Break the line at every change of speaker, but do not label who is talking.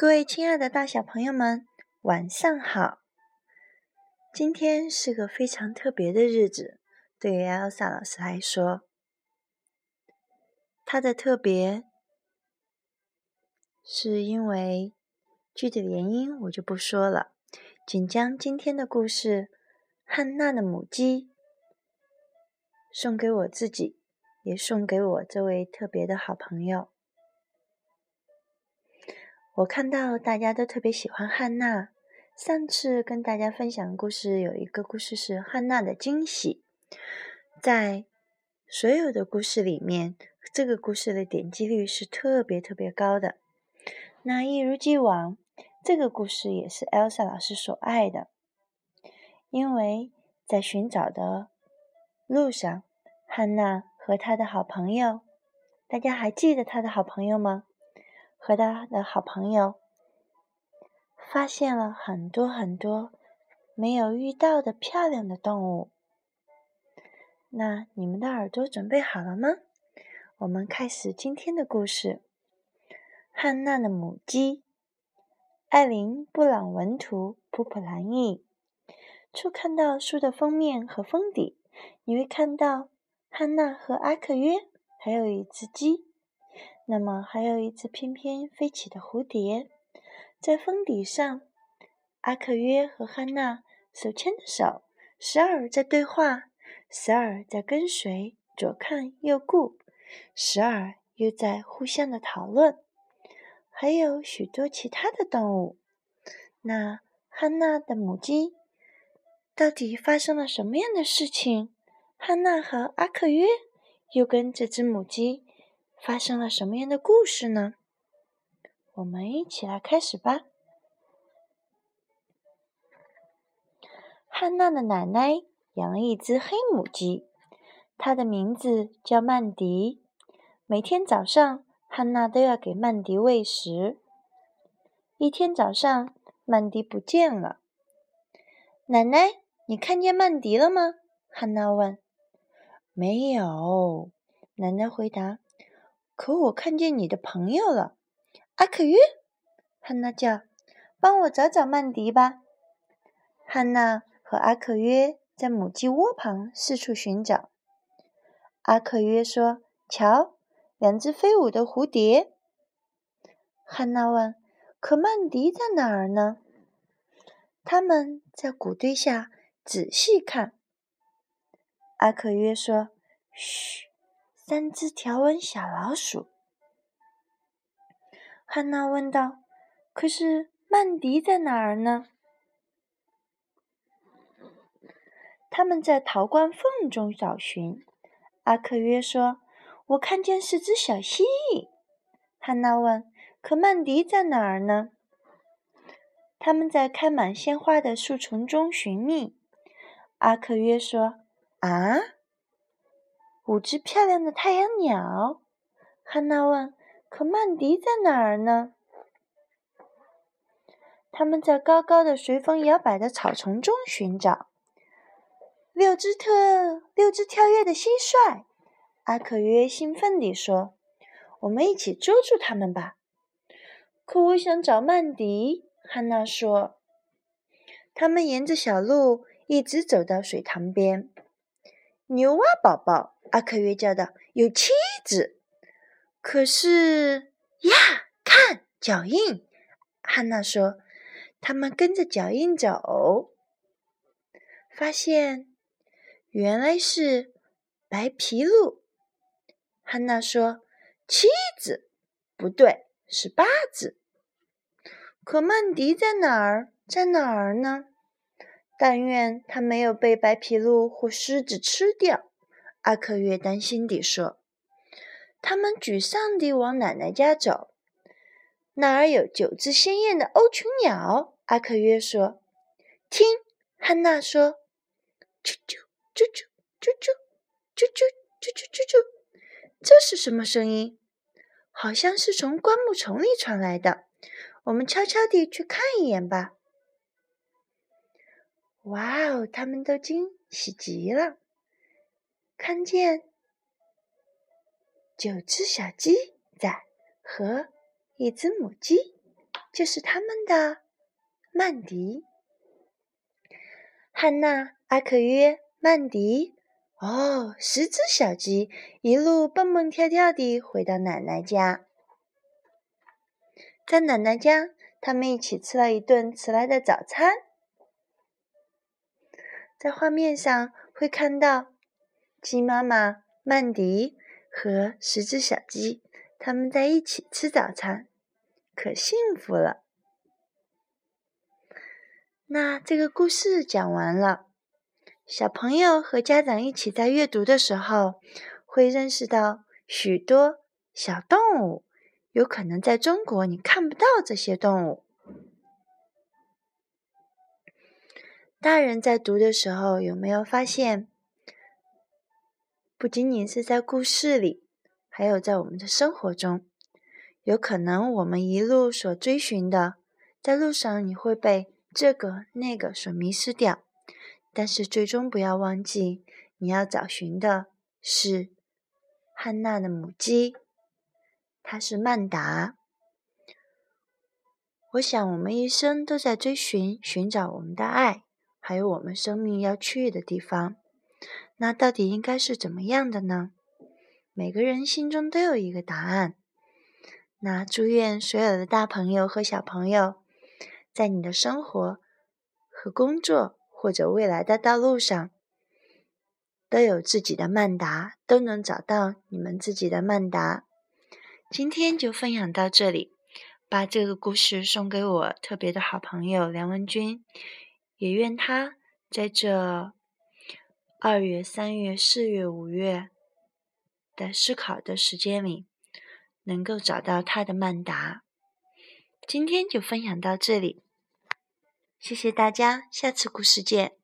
各位亲爱的大小朋友们，晚上好！今天是个非常特别的日子，对于艾莎老师来说，它的特别是因为具体的原因我就不说了，仅将今天的故事《汉娜的母鸡》送给我自己，也送给我这位特别的好朋友。我看到大家都特别喜欢汉娜。上次跟大家分享的故事有一个故事是汉娜的惊喜，在所有的故事里面，这个故事的点击率是特别特别高的。那一如既往，这个故事也是 Elsa 老师所爱的，因为在寻找的路上，汉娜和她的好朋友，大家还记得她的好朋友吗？和他的好朋友发现了很多很多没有遇到的漂亮的动物。那你们的耳朵准备好了吗？我们开始今天的故事。汉娜的母鸡，艾琳·布朗文图，普普兰译。初看到书的封面和封底，你会看到汉娜和阿克约，还有一只鸡。那么，还有一只翩翩飞起的蝴蝶，在封底上。阿克约和汉娜手牵着手，时而在对话，时而在跟随，左看右顾，时而又在互相的讨论。还有许多其他的动物。那汉娜的母鸡到底发生了什么样的事情？汉娜和阿克约又跟这只母鸡？发生了什么样的故事呢？我们一起来开始吧。汉娜的奶奶养了一只黑母鸡，它的名字叫曼迪。每天早上，汉娜都要给曼迪喂食。一天早上，曼迪不见了。奶奶，你看见曼迪了吗？汉娜问。没有，奶奶回答。可我看见你的朋友了，阿克约。汉娜叫：“帮我找找曼迪吧。”汉娜和阿克约在母鸡窝旁四处寻找。阿克约说：“瞧，两只飞舞的蝴蝶。”汉娜问：“可曼迪在哪儿呢？”他们在谷堆下仔细看。阿克约说：“嘘。”三只条纹小老鼠，汉娜问道：“可是曼迪在哪儿呢？”他们在陶罐缝中找寻。阿克约说：“我看见是只小蜥蜴。”汉娜问：“可曼迪在哪儿呢？”他们在开满鲜花的树丛中寻觅。阿克约说：“啊？”五只漂亮的太阳鸟，汉娜问：“可曼迪在哪儿呢？”他们在高高的、随风摇摆的草丛中寻找。六只特六只跳跃的蟋蟀，阿克约兴奋地说：“我们一起捉住它们吧！”可我想找曼迪，汉娜说。他们沿着小路一直走到水塘边。牛蛙宝宝。阿克约叫道：“有七只，可是呀，看脚印。”汉娜说：“他们跟着脚印走，发现原来是白皮鹿。”汉娜说：“七只，不对，是八只。可曼迪在哪儿？在哪儿呢？但愿他没有被白皮鹿或狮子吃掉。”阿克约担心地说：“他们沮丧地往奶奶家走，那儿有九只鲜艳的欧群鸟。”阿克约说：“听，汉娜说，啾啾啾啾啾啾啾啾啾啾啾啾，这是什么声音？好像是从灌木丛里传来的。我们悄悄地去看一眼吧。”哇哦，他们都惊喜极了。看见九只小鸡在和一只母鸡。就是他们的曼迪。汉娜、阿克约、曼迪，哦，十只小鸡一路蹦蹦跳跳地回到奶奶家。在奶奶家，他们一起吃了一顿迟来的早餐。在画面上会看到鸡妈妈曼迪和十只小鸡，他们在一起吃早餐，可幸福了。那这个故事讲完了，小朋友和家长一起在阅读的时候，会认识到许多小动物。有可能在中国你看不到这些动物。大人在读的时候，有没有发现，不仅仅是在故事里，还有在我们的生活中，有可能我们一路所追寻的，在路上你会被。这个那个所迷失掉，但是最终不要忘记，你要找寻的是汉娜的母鸡，它是曼达。我想，我们一生都在追寻、寻找我们的爱，还有我们生命要去的地方。那到底应该是怎么样的呢？每个人心中都有一个答案。那祝愿所有的大朋友和小朋友。在你的生活和工作，或者未来的道路上，都有自己的曼达，都能找到你们自己的曼达。今天就分享到这里，把这个故事送给我特别的好朋友梁文君，也愿他在这二月、三月、四月、五月的思考的时间里，能够找到他的曼达。今天就分享到这里，谢谢大家，下次故事见。